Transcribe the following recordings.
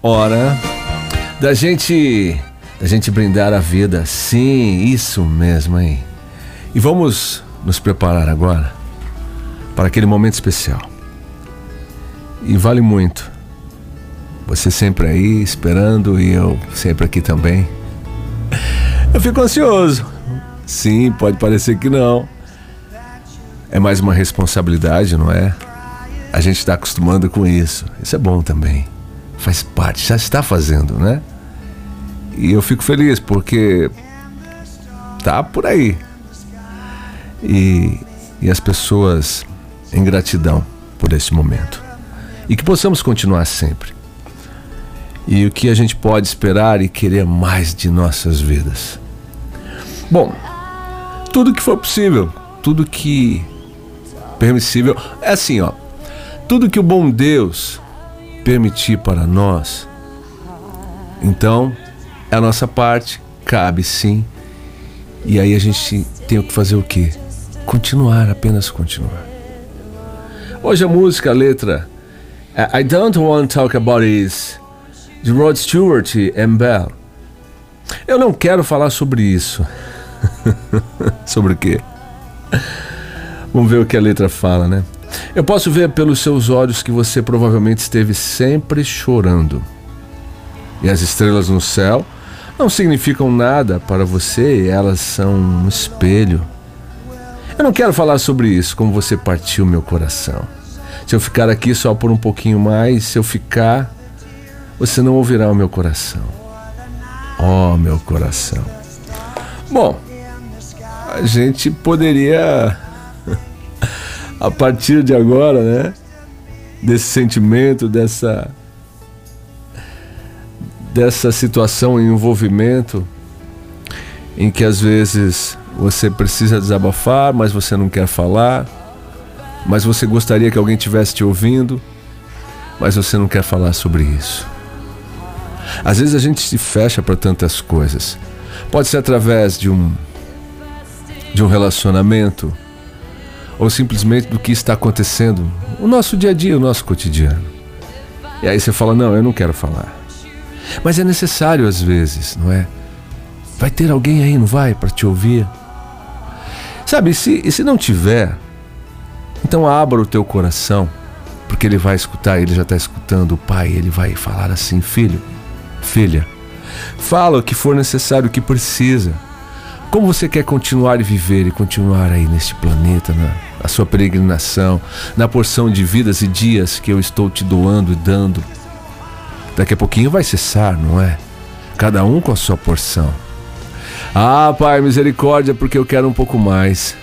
hora da gente da gente brindar a vida. Sim, isso mesmo, hein? E vamos nos preparar agora para aquele momento especial. E vale muito. Você sempre aí esperando e eu sempre aqui também. Eu fico ansioso. Sim, pode parecer que não. É mais uma responsabilidade, não é? A gente está acostumando com isso. Isso é bom também faz parte, já está fazendo, né? E eu fico feliz porque tá por aí. E, e as pessoas em gratidão por esse momento. E que possamos continuar sempre. E o que a gente pode esperar e querer mais de nossas vidas. Bom, tudo que for possível, tudo que permissível, é assim, ó. Tudo que o bom Deus permitir para nós, então a nossa parte, cabe sim. E aí a gente tem que fazer o quê? Continuar, apenas continuar. Hoje a música, a letra I Don't Want to Talk About This, de Rod Stewart e Bell. Eu não quero falar sobre isso. sobre o quê? Vamos ver o que a letra fala, né? Eu posso ver pelos seus olhos que você provavelmente esteve sempre chorando. E as estrelas no céu não significam nada para você, elas são um espelho. Eu não quero falar sobre isso, como você partiu meu coração. Se eu ficar aqui só por um pouquinho mais, se eu ficar, você não ouvirá o meu coração. Oh, meu coração. Bom, a gente poderia a partir de agora, né? Desse sentimento, dessa dessa situação em envolvimento em que às vezes você precisa desabafar, mas você não quer falar, mas você gostaria que alguém tivesse te ouvindo, mas você não quer falar sobre isso. Às vezes a gente se fecha para tantas coisas. Pode ser através de um de um relacionamento, ou simplesmente do que está acontecendo, o nosso dia a dia, o nosso cotidiano. E aí você fala: Não, eu não quero falar. Mas é necessário às vezes, não é? Vai ter alguém aí, não vai, para te ouvir? Sabe, e se, e se não tiver, então abra o teu coração, porque ele vai escutar, ele já está escutando o pai, ele vai falar assim: Filho, filha, fala o que for necessário, o que precisa. Como você quer continuar e viver e continuar aí neste planeta, na, na sua peregrinação, na porção de vidas e dias que eu estou te doando e dando? Daqui a pouquinho vai cessar, não é? Cada um com a sua porção. Ah, Pai, misericórdia, porque eu quero um pouco mais.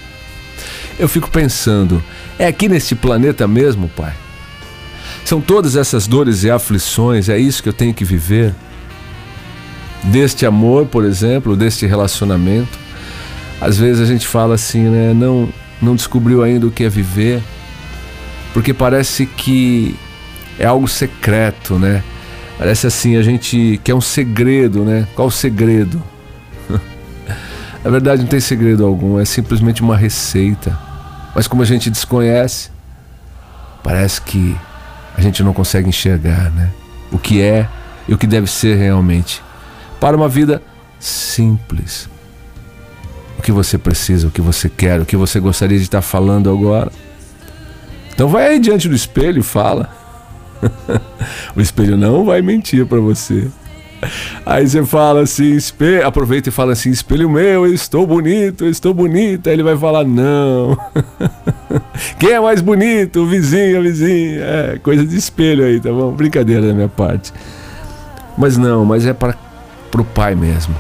Eu fico pensando, é aqui neste planeta mesmo, Pai? São todas essas dores e aflições, é isso que eu tenho que viver? Deste amor, por exemplo, deste relacionamento. Às vezes a gente fala assim, né? Não, não descobriu ainda o que é viver, porque parece que é algo secreto, né? Parece assim, a gente quer um segredo, né? Qual o segredo? Na verdade, não tem segredo algum, é simplesmente uma receita. Mas como a gente desconhece, parece que a gente não consegue enxergar, né? O que é e o que deve ser realmente para uma vida simples. O que você precisa, o que você quer, o que você gostaria de estar falando agora. Então vai aí diante do espelho e fala. o espelho não vai mentir para você. Aí você fala assim, espelho, aproveita e fala assim, espelho meu, eu estou bonito, eu estou bonita. Aí ele vai falar, não. Quem é mais bonito? O vizinho, vizinha. É, coisa de espelho aí, tá bom? Brincadeira da minha parte. Mas não, mas é para pro pai mesmo.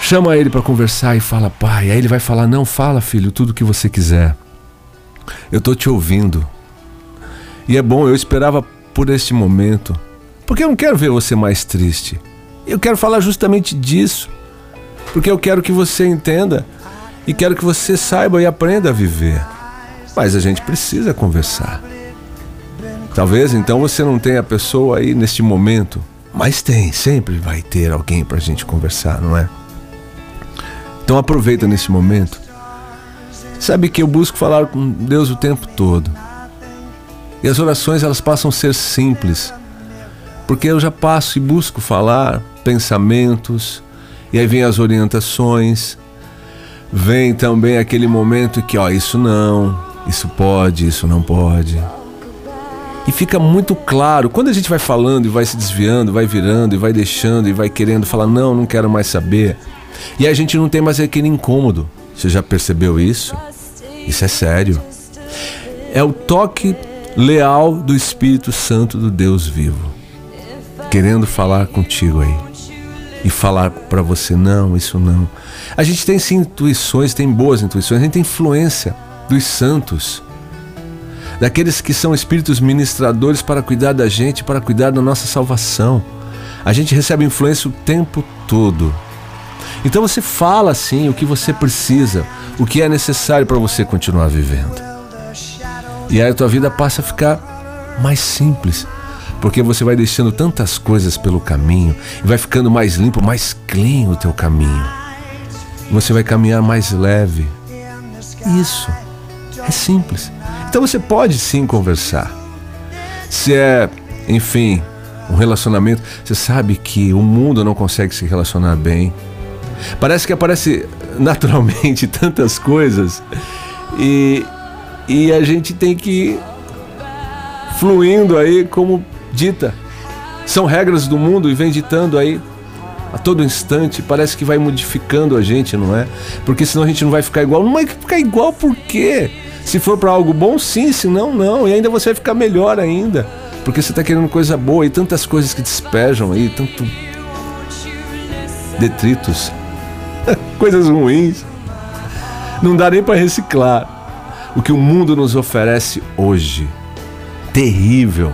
Chama ele para conversar e fala, pai. Aí ele vai falar: Não, fala, filho, tudo o que você quiser. Eu tô te ouvindo. E é bom, eu esperava por este momento. Porque eu não quero ver você mais triste. Eu quero falar justamente disso. Porque eu quero que você entenda e quero que você saiba e aprenda a viver. Mas a gente precisa conversar. Talvez então você não tenha a pessoa aí neste momento mas tem, sempre vai ter alguém para a gente conversar, não é? Então aproveita nesse momento. Sabe que eu busco falar com Deus o tempo todo. E as orações elas passam a ser simples, Porque eu já passo e busco falar pensamentos, e aí vem as orientações, vem também aquele momento que, ó, isso não, isso pode, isso não pode. E fica muito claro, quando a gente vai falando e vai se desviando, vai virando e vai deixando e vai querendo falar, não, não quero mais saber. E a gente não tem mais aquele incômodo. Você já percebeu isso? Isso é sério. É o toque leal do Espírito Santo do Deus vivo, querendo falar contigo aí e falar para você não, isso não. A gente tem sim intuições, tem boas intuições, a gente tem influência dos santos daqueles que são espíritos ministradores para cuidar da gente, para cuidar da nossa salvação. A gente recebe influência o tempo todo. Então você fala assim o que você precisa, o que é necessário para você continuar vivendo. E aí a tua vida passa a ficar mais simples, porque você vai deixando tantas coisas pelo caminho e vai ficando mais limpo, mais clean o teu caminho. Você vai caminhar mais leve. Isso é simples. Então você pode sim conversar. Se é, enfim, um relacionamento, você sabe que o mundo não consegue se relacionar bem. Parece que aparece naturalmente tantas coisas e, e a gente tem que ir fluindo aí como dita. São regras do mundo e vem ditando aí a todo instante, parece que vai modificando a gente, não é? Porque senão a gente não vai ficar igual. Não vai ficar igual por quê? Se for para algo bom, sim, se não, não. E ainda você vai ficar melhor ainda. Porque você está querendo coisa boa e tantas coisas que despejam aí, tanto detritos, coisas ruins. Não dá nem para reciclar. O que o mundo nos oferece hoje, terrível,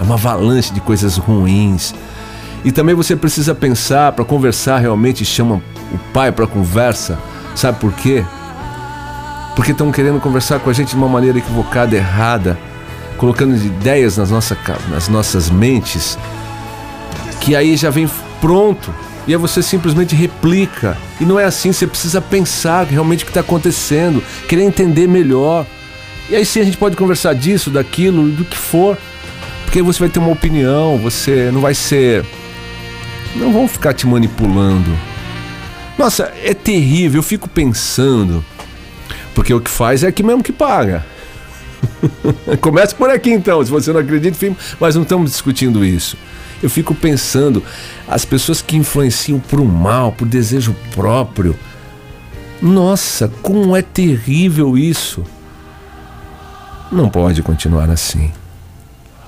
é uma avalanche de coisas ruins. E também você precisa pensar para conversar realmente, chama o pai para conversa. Sabe por quê? Porque estão querendo conversar com a gente de uma maneira equivocada, errada, colocando ideias nas, nossa, nas nossas mentes, que aí já vem pronto. E aí você simplesmente replica. E não é assim, você precisa pensar realmente o que está acontecendo, querer entender melhor. E aí sim a gente pode conversar disso, daquilo, do que for. Porque você vai ter uma opinião, você não vai ser. Não vão ficar te manipulando. Nossa, é terrível, eu fico pensando. Porque o que faz é aqui mesmo que paga. Começa por aqui então, se você não acredita, mas não estamos discutindo isso. Eu fico pensando, as pessoas que influenciam por um mal, por desejo próprio. Nossa, como é terrível isso. Não pode continuar assim.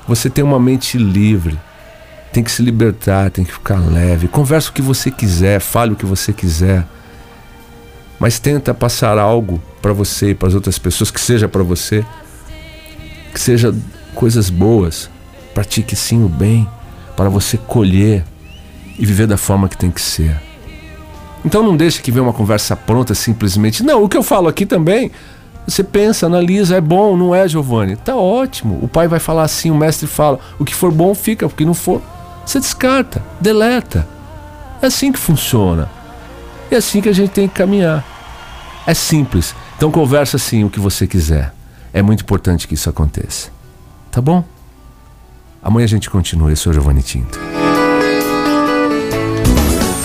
Você tem uma mente livre, tem que se libertar, tem que ficar leve. Conversa o que você quiser, fale o que você quiser mas tenta passar algo para você e para as outras pessoas que seja para você, que seja coisas boas. Pratique sim o bem para você colher e viver da forma que tem que ser. Então não deixe que venha uma conversa pronta simplesmente. Não, o que eu falo aqui também, você pensa, analisa, é bom, não é, Giovanni? Tá ótimo. O pai vai falar assim, o mestre fala, o que for bom fica, o que não for, você descarta, deleta. É assim que funciona. É assim que a gente tem que caminhar. É simples. Então conversa assim o que você quiser. É muito importante que isso aconteça. Tá bom? Amanhã a gente continua. Eu sou Giovanni Tinto.